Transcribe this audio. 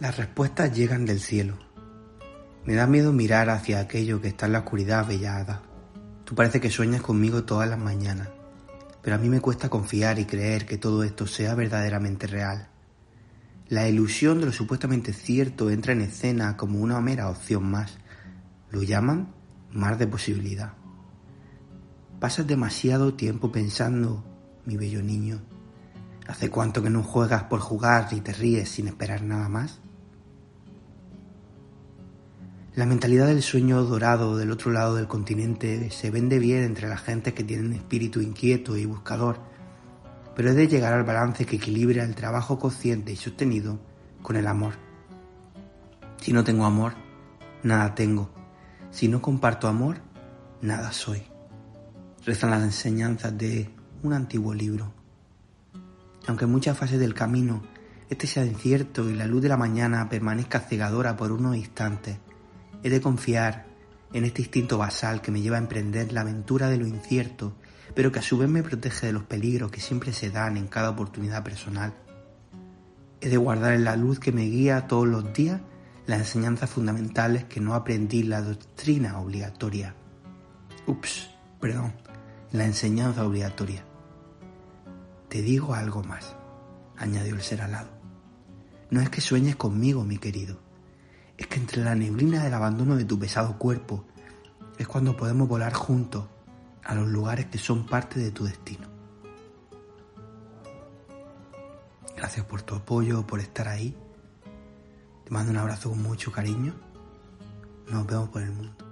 Las respuestas llegan del cielo. Me da miedo mirar hacia aquello que está en la oscuridad avellada. Tú parece que sueñas conmigo todas las mañanas, pero a mí me cuesta confiar y creer que todo esto sea verdaderamente real. La ilusión de lo supuestamente cierto entra en escena como una mera opción más. Lo llaman mar de posibilidad. Pasas demasiado tiempo pensando, mi bello niño. ¿Hace cuánto que no juegas por jugar y te ríes sin esperar nada más? La mentalidad del sueño dorado del otro lado del continente se vende bien entre la gente que tienen espíritu inquieto y buscador, pero he de llegar al balance que equilibra el trabajo consciente y sostenido con el amor. Si no tengo amor, nada tengo. Si no comparto amor, nada soy. Rezan las enseñanzas de un antiguo libro. Aunque en muchas fases del camino este sea incierto y la luz de la mañana permanezca cegadora por unos instantes, He de confiar en este instinto basal que me lleva a emprender la aventura de lo incierto, pero que a su vez me protege de los peligros que siempre se dan en cada oportunidad personal. He de guardar en la luz que me guía todos los días las enseñanzas fundamentales que no aprendí la doctrina obligatoria. Ups, perdón, la enseñanza obligatoria. Te digo algo más, añadió el ser alado. No es que sueñes conmigo, mi querido es que entre la neblina del abandono de tu pesado cuerpo es cuando podemos volar juntos a los lugares que son parte de tu destino. Gracias por tu apoyo, por estar ahí. Te mando un abrazo con mucho cariño. Nos vemos por el mundo.